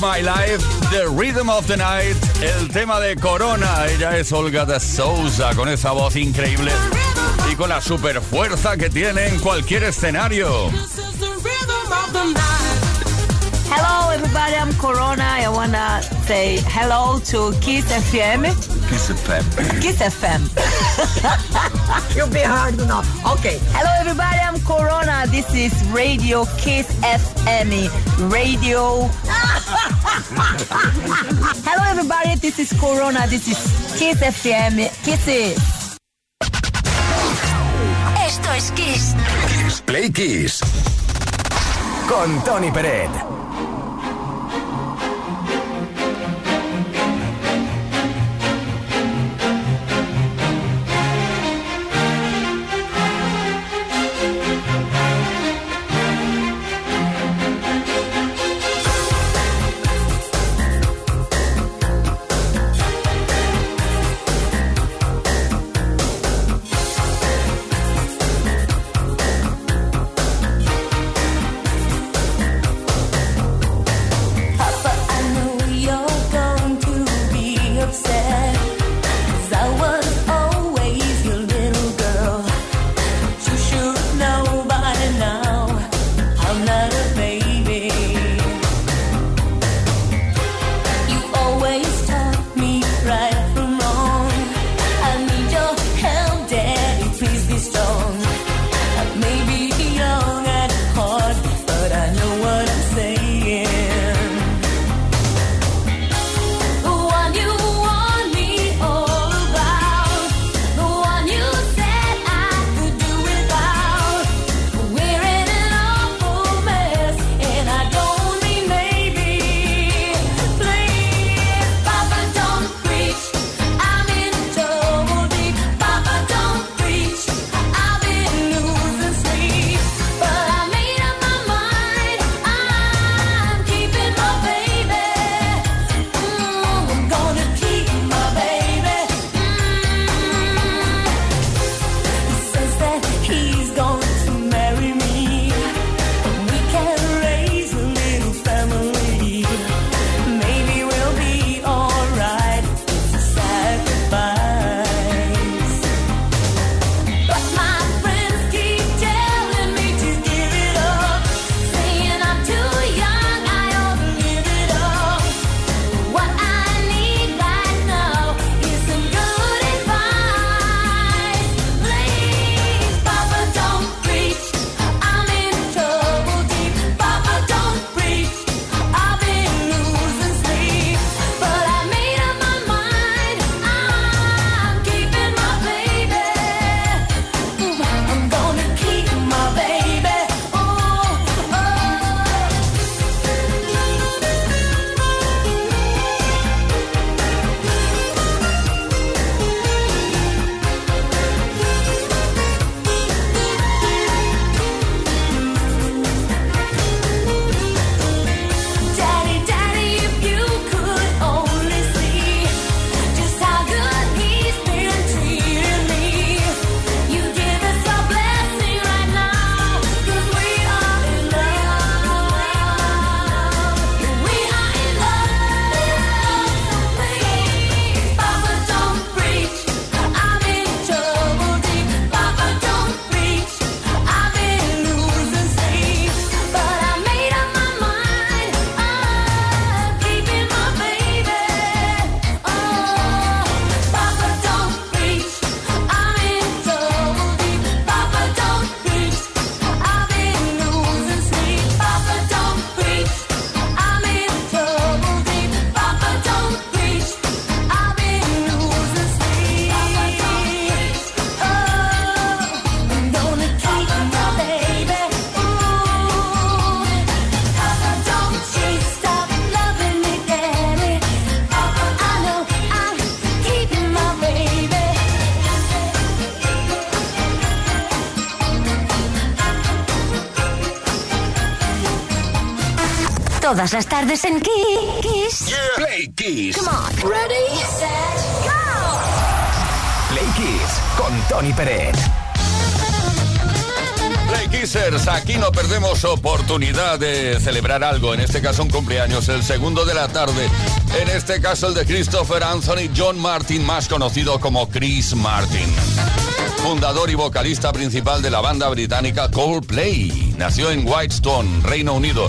My Life, The Rhythm of the Night, el tema de Corona. Ella es Olga de Sousa con esa voz increíble y con la super fuerza que tiene en cualquier escenario. Hello everybody, I'm Corona. I wanna say hello to Kiss FM. Kiss FM. Kiss FM. You'll be hard enough. Okay. Hello everybody, I'm Corona. This is Radio Kiss FM. Radio Hello everybody, this is Corona, this is Kiss FM. Kisses. Esto es Kiss. Kiss Play Kiss. Con Tony Peret. Todas las tardes en Kiss. Play Kiss. Come on. Ready, set, go. Play Kiss con Tony Pérez. Play Kissers, aquí no perdemos oportunidad de celebrar algo, en este caso un cumpleaños, el segundo de la tarde, en este caso el de Christopher Anthony John Martin, más conocido como Chris Martin fundador y vocalista principal de la banda británica Coldplay. Nació en Whitestone, Reino Unido,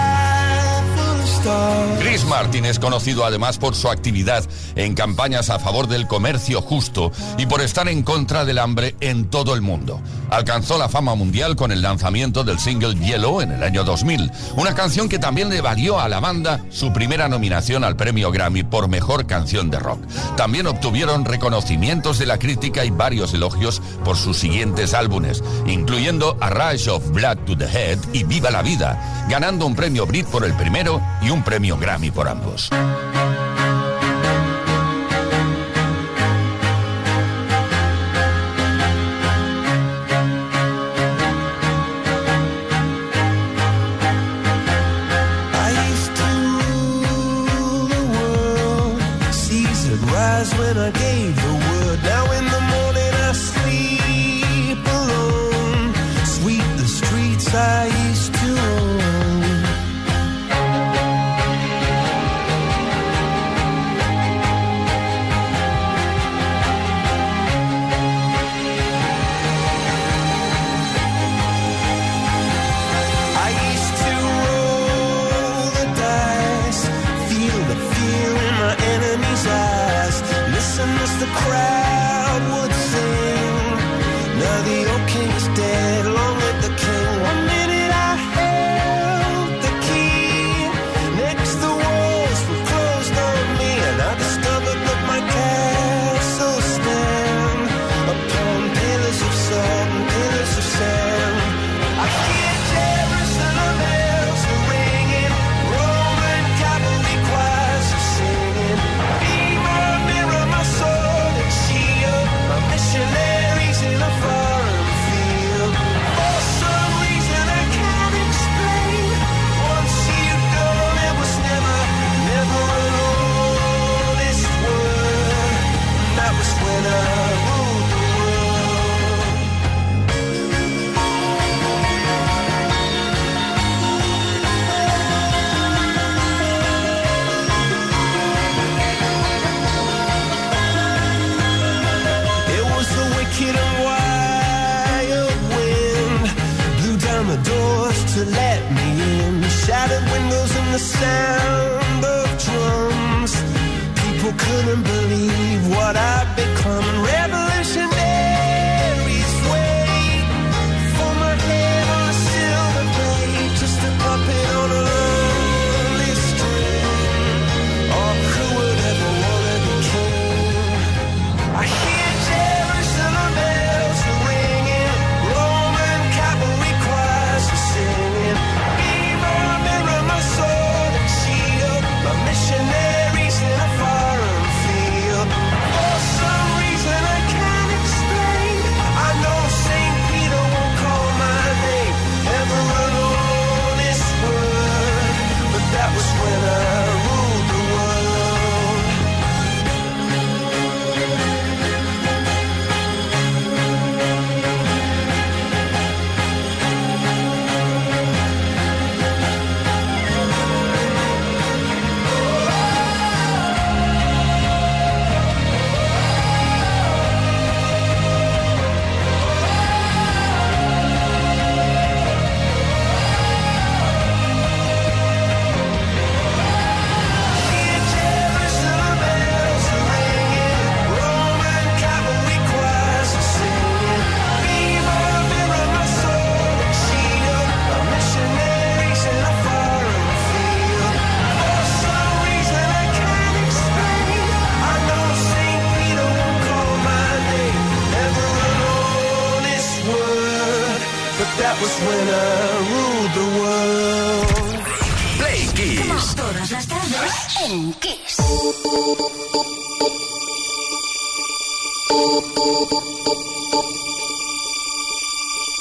love Chris Martin es conocido además por su actividad en campañas a favor del comercio justo y por estar en contra del hambre en todo el mundo. Alcanzó la fama mundial con el lanzamiento del single Yellow en el año 2000, una canción que también le valió a la banda su primera nominación al premio Grammy por mejor canción de rock. También obtuvieron reconocimientos de la crítica y varios elogios por sus siguientes álbumes, incluyendo A Rush of Blood to the Head y Viva la Vida, ganando un premio Brit por el primero y un premio Grammy por ambos. when I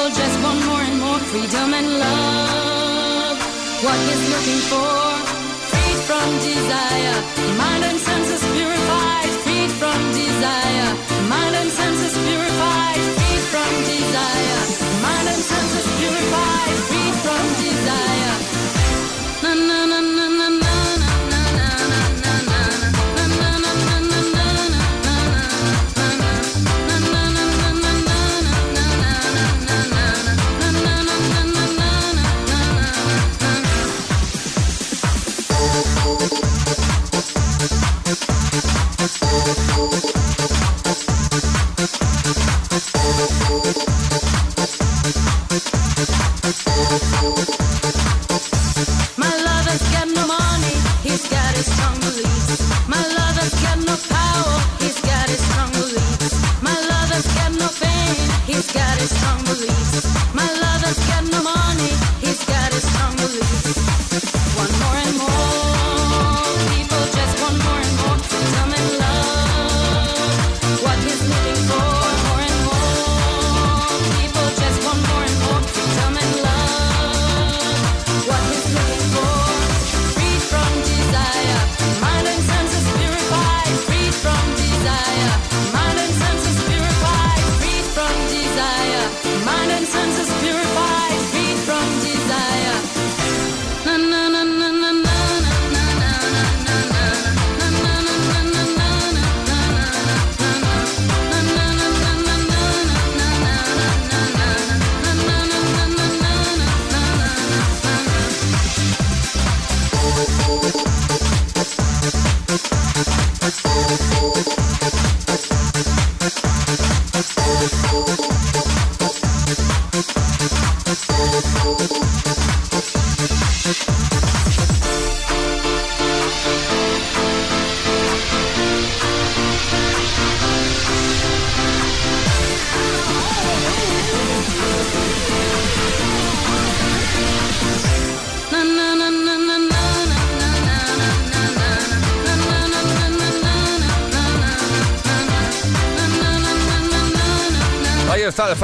people just want more and more freedom and love. What he's looking for, freed from desire, mind and senses purified, freed from desire, mind and senses purified, freed from desire, mind and senses purified, freed from desire. Na na na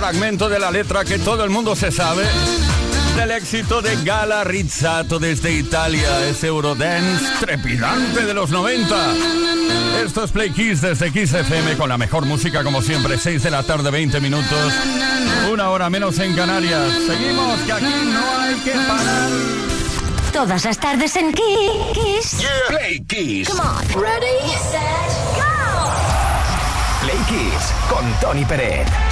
fragmento de la letra que todo el mundo se sabe del éxito de Gala Rizzato desde Italia, ese Eurodance trepidante de los 90. Esto es Play Kiss desde Kiss FM con la mejor música como siempre, 6 de la tarde, 20 minutos, una hora menos en Canarias. Seguimos, que aquí no hay que parar. Todas las tardes en Kiss. Play Kiss. Come on. Ready, set, go. Play Kiss con Tony Peret.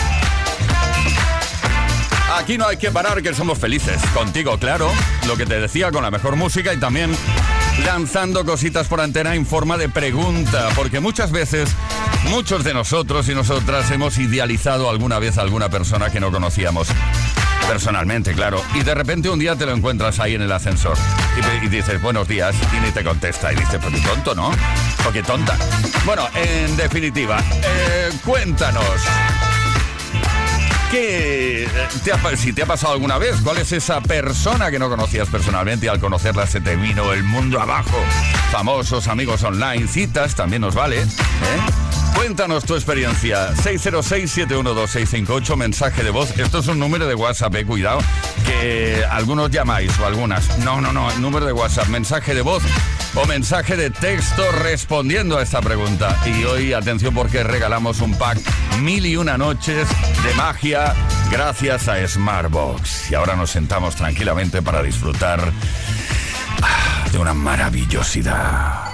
Aquí no hay que parar, que somos felices. Contigo, claro. Lo que te decía, con la mejor música y también lanzando cositas por antena en forma de pregunta. Porque muchas veces, muchos de nosotros y nosotras hemos idealizado alguna vez a alguna persona que no conocíamos. Personalmente, claro. Y de repente un día te lo encuentras ahí en el ascensor. Y, dices, buenos días, y ni te contesta. Y dices, pues qué tonto, ¿no? O qué tonta. Bueno, en definitiva, eh, cuéntanos. ¿Qué pa- si te ha pasado alguna vez? ¿Cuál es esa persona que no conocías personalmente y al conocerla se te vino el mundo abajo? Famosos, amigos online, citas, también nos vale. ¿eh? Cuéntanos tu experiencia. 606-712-658, mensaje de voz. Esto es un número de WhatsApp, eh, cuidado, que algunos llamáis o algunas. No, no, no, número de WhatsApp, mensaje de voz o mensaje de texto respondiendo a esta pregunta. Y hoy, atención, porque regalamos un pack mil y una noches de magia gracias a Smartbox. Y ahora nos sentamos tranquilamente para disfrutar ah, de una maravillosidad.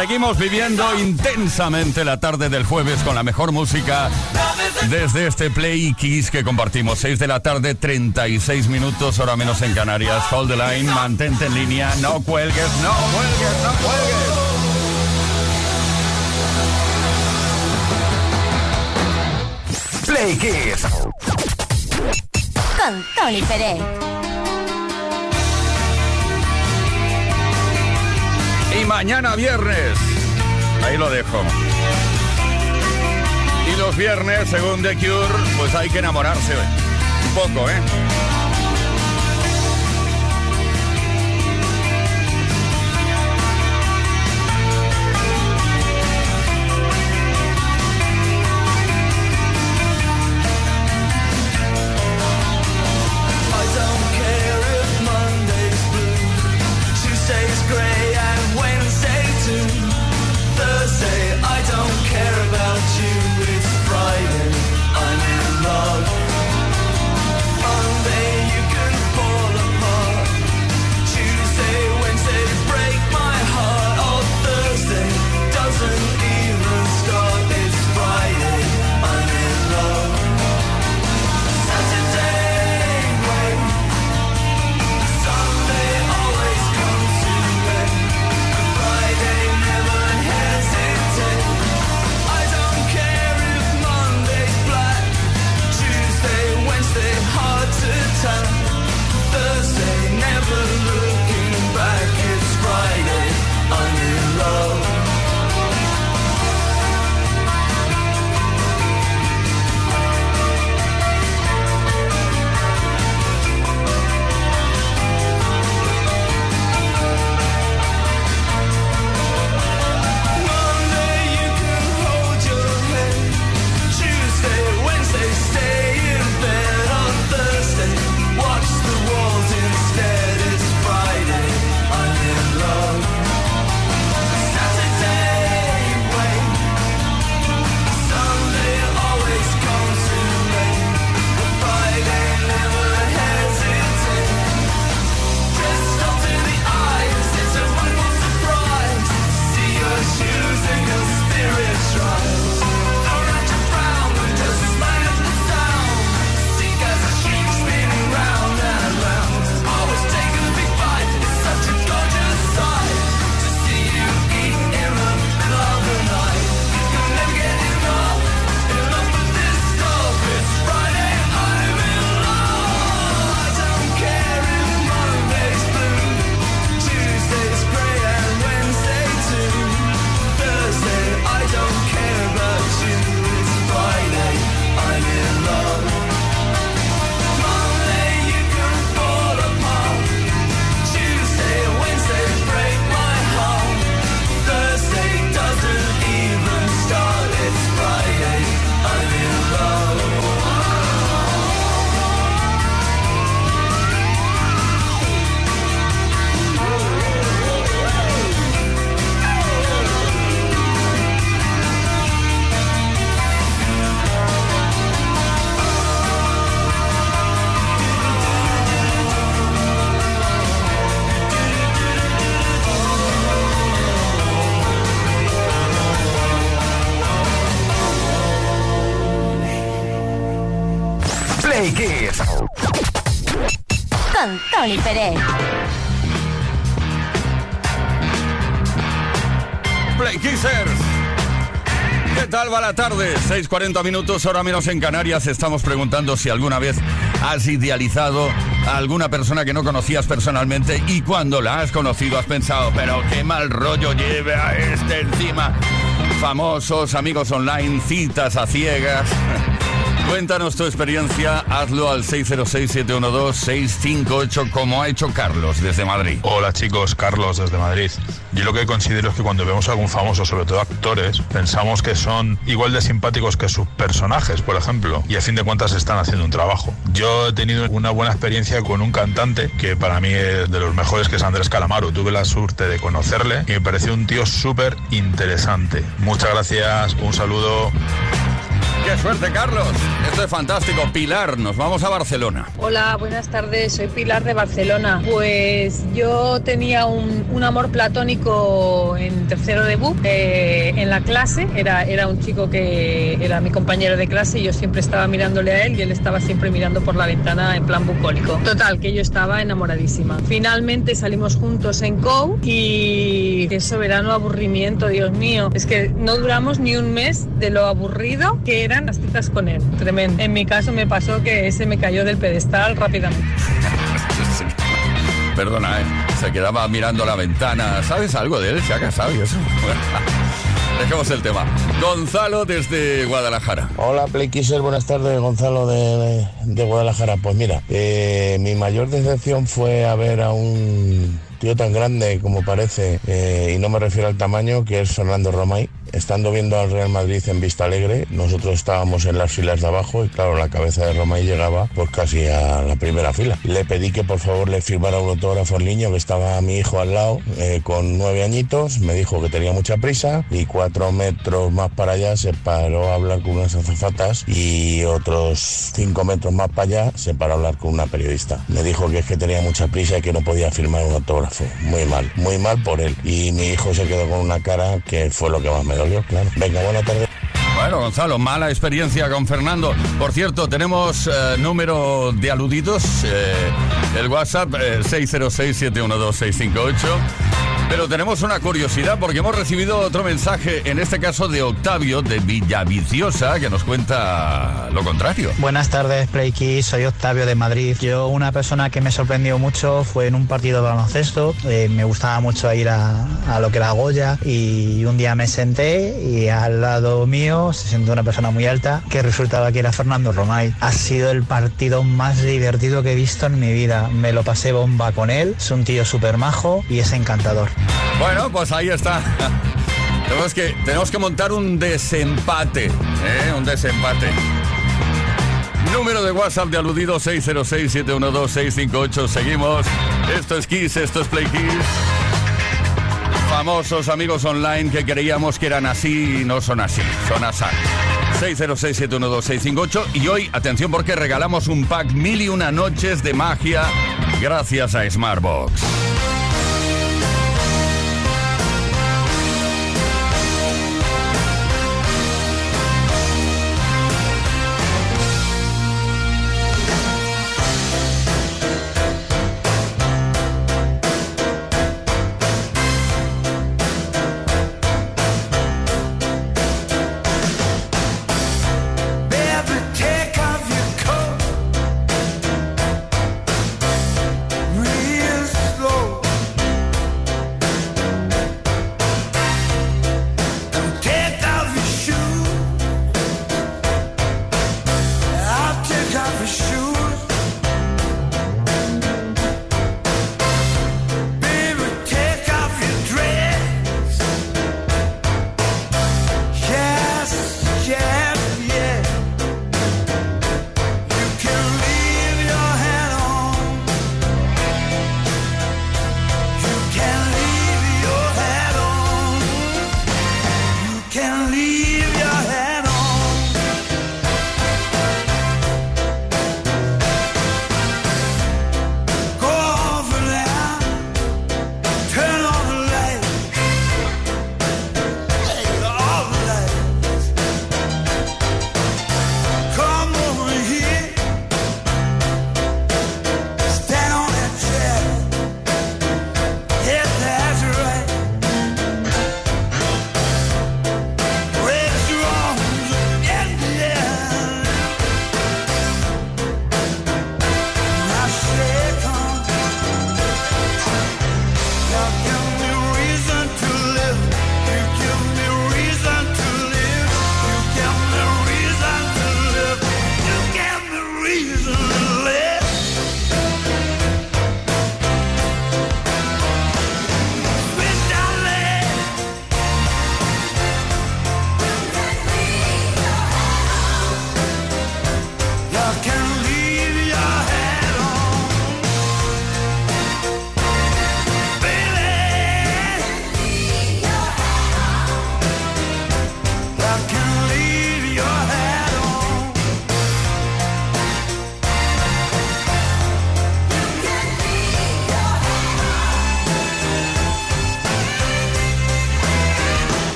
Seguimos viviendo intensamente la tarde del jueves con la mejor música desde este Play Kiss que compartimos. 6 de la tarde, 36 minutos, hora menos en Canarias. Hold the line, mantente en línea, no cuelgues, no cuelgues, no cuelgues. Play Kiss. Con Tony Pérez. mañana viernes. Ahí lo dejo. Y los viernes, según The Cure, pues hay que enamorarse. Un poco, ¿eh? Con Tony Pérez. Play Kissers. ¿Qué tal va la tarde? 6.40 minutos, ahora menos en Canarias. Estamos preguntando si alguna vez has idealizado a alguna persona que no conocías personalmente y cuando la has conocido has pensado, pero qué mal rollo lleve a este encima. Famosos, amigos online, citas a ciegas. Cuéntanos tu experiencia, hazlo al 606-712-658 como ha hecho Carlos desde Madrid. Hola chicos, Carlos desde Madrid. Yo lo que considero es que cuando vemos a algún famoso, sobre todo actores, pensamos que son igual de simpáticos que sus personajes, por ejemplo, y a fin de cuentas están haciendo un trabajo. Yo he tenido una buena experiencia con un cantante que para mí es de los mejores, que es Andrés Calamaro. Tuve la suerte de conocerle y me pareció un tío súper interesante. Muchas gracias, un saludo. ¡Qué suerte, Carlos! Esto es fantástico. Pilar, nos vamos a Barcelona. Hola, buenas tardes. Soy Pilar de Barcelona. Pues yo tenía un, amor platónico en tercero de BUP eh, en la clase. Era, era un chico que era mi compañero de clase y yo siempre estaba mirándole a él y él estaba siempre mirando por la ventana en plan bucólico. Total, que yo estaba enamoradísima. Finalmente salimos juntos en COU y qué soberano aburrimiento, Dios mío. Es que no duramos ni un mes de lo aburrido que las citas con él. Tremendo. En mi caso me pasó que ese me cayó del pedestal rápidamente. Perdona, ¿eh? se quedaba mirando la ventana. ¿Sabes algo de él? ¿Se ha casado y eso? Dejemos el tema. Gonzalo desde Guadalajara. Hola Playkisser, buenas tardes, Gonzalo de, de Guadalajara. Pues mira, eh, mi mayor decepción fue a ver a un tío tan grande como parece, eh, y no me refiero al tamaño, que es Fernando Romay. Estando viendo al Real Madrid en Vista Alegre, nosotros estábamos en las filas de abajo y claro, la cabeza de Romay llegaba pues casi a la primera fila. Le pedí que por favor le firmara un autógrafo al niño, que estaba mi hijo al lado eh, con nueve añitos, me dijo que tenía mucha prisa y cuatro metros más para allá se paró a hablar con unas azafatas y otros cinco metros más para allá se paró a hablar con una periodista. Me dijo que es que tenía mucha prisa y que no podía firmar un autógrafo. Muy mal, muy mal por él. Y mi hijo se quedó con una cara que fue lo que más me dolió, claro. Venga, buena tarde. Bueno, Gonzalo, mala experiencia con Fernando. Por cierto, tenemos eh, número de aludidos, eh, el WhatsApp eh, 606-712-658. Pero tenemos una curiosidad porque hemos recibido otro mensaje, en este caso de Octavio de Villaviciosa, que nos cuenta lo contrario. Buenas tardes, Play Kids. Soy Octavio de Madrid. Yo, una persona que me sorprendió mucho fue en un partido de baloncesto. Eh, me gustaba mucho ir a, a lo que era Goya y un día me senté y al lado mío se sentó una persona muy alta que resultaba que era Fernando Romay. Ha sido el partido más divertido que he visto en mi vida. Me lo pasé bomba con él. Es un tío súper majo y es encantador. Bueno, pues ahí está. tenemos, que, tenemos que montar un desempate, ¿eh? Un desempate. Número de WhatsApp de aludido 606-712-658. Seguimos. Esto es Kiss, esto es Play Kiss. Famosos amigos online que creíamos que eran así y no son así, son así. 606-712-658 y hoy, atención porque regalamos un pack mil y una noches de magia gracias a Smartbox.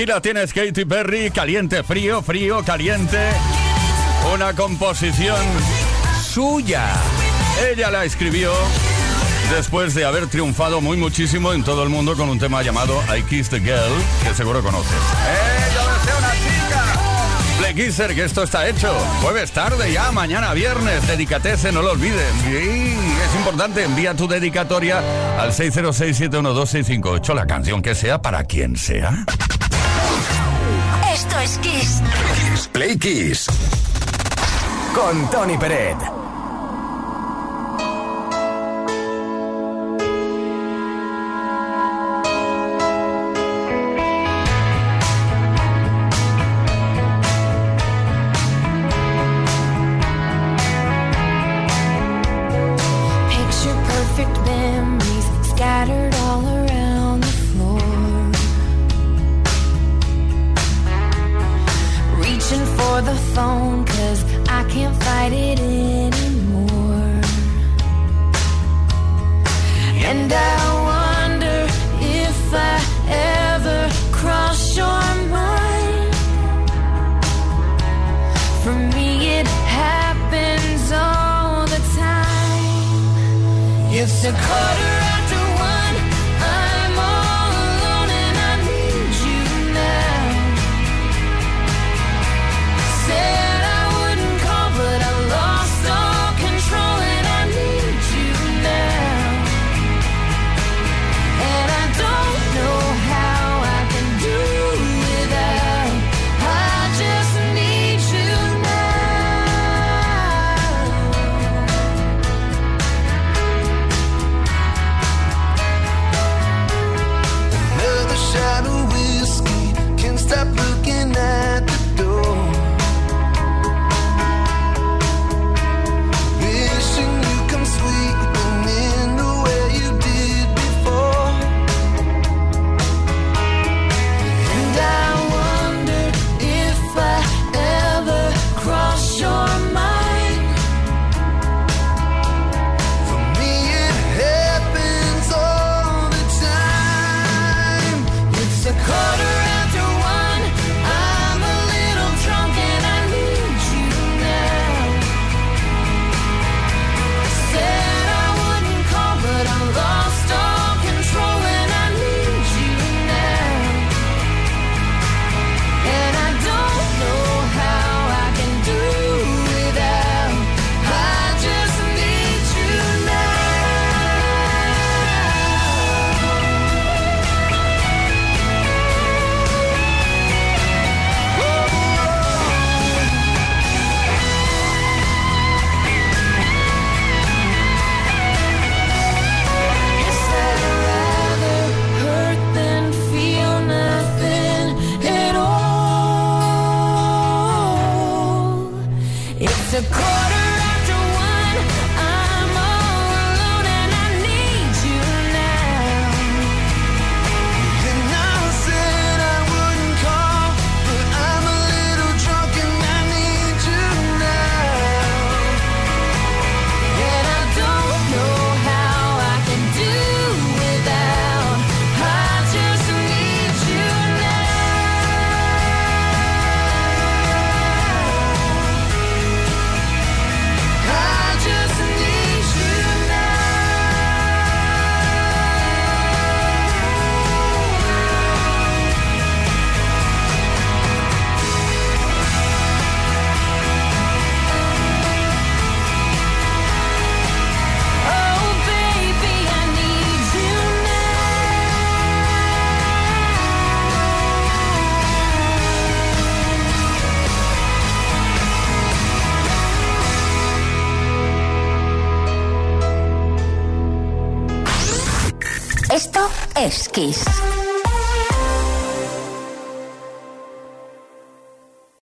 Aquí la tienes Katy Perry, caliente, frío, frío, caliente. Una composición suya. Ella la escribió después de haber triunfado muy muchísimo en todo el mundo con un tema llamado I Kissed the Girl, que seguro conoces. ¡Eh, yo deseo una chica! Que esto está hecho. Jueves tarde ya, mañana viernes. Dedicatese, no lo olvides. Y es importante, envía tu dedicatoria al 606-712-658, la canción que sea para quien sea. Esto es Kiss. Play Kiss. Con Tony Peret. It's a quarter Kiss.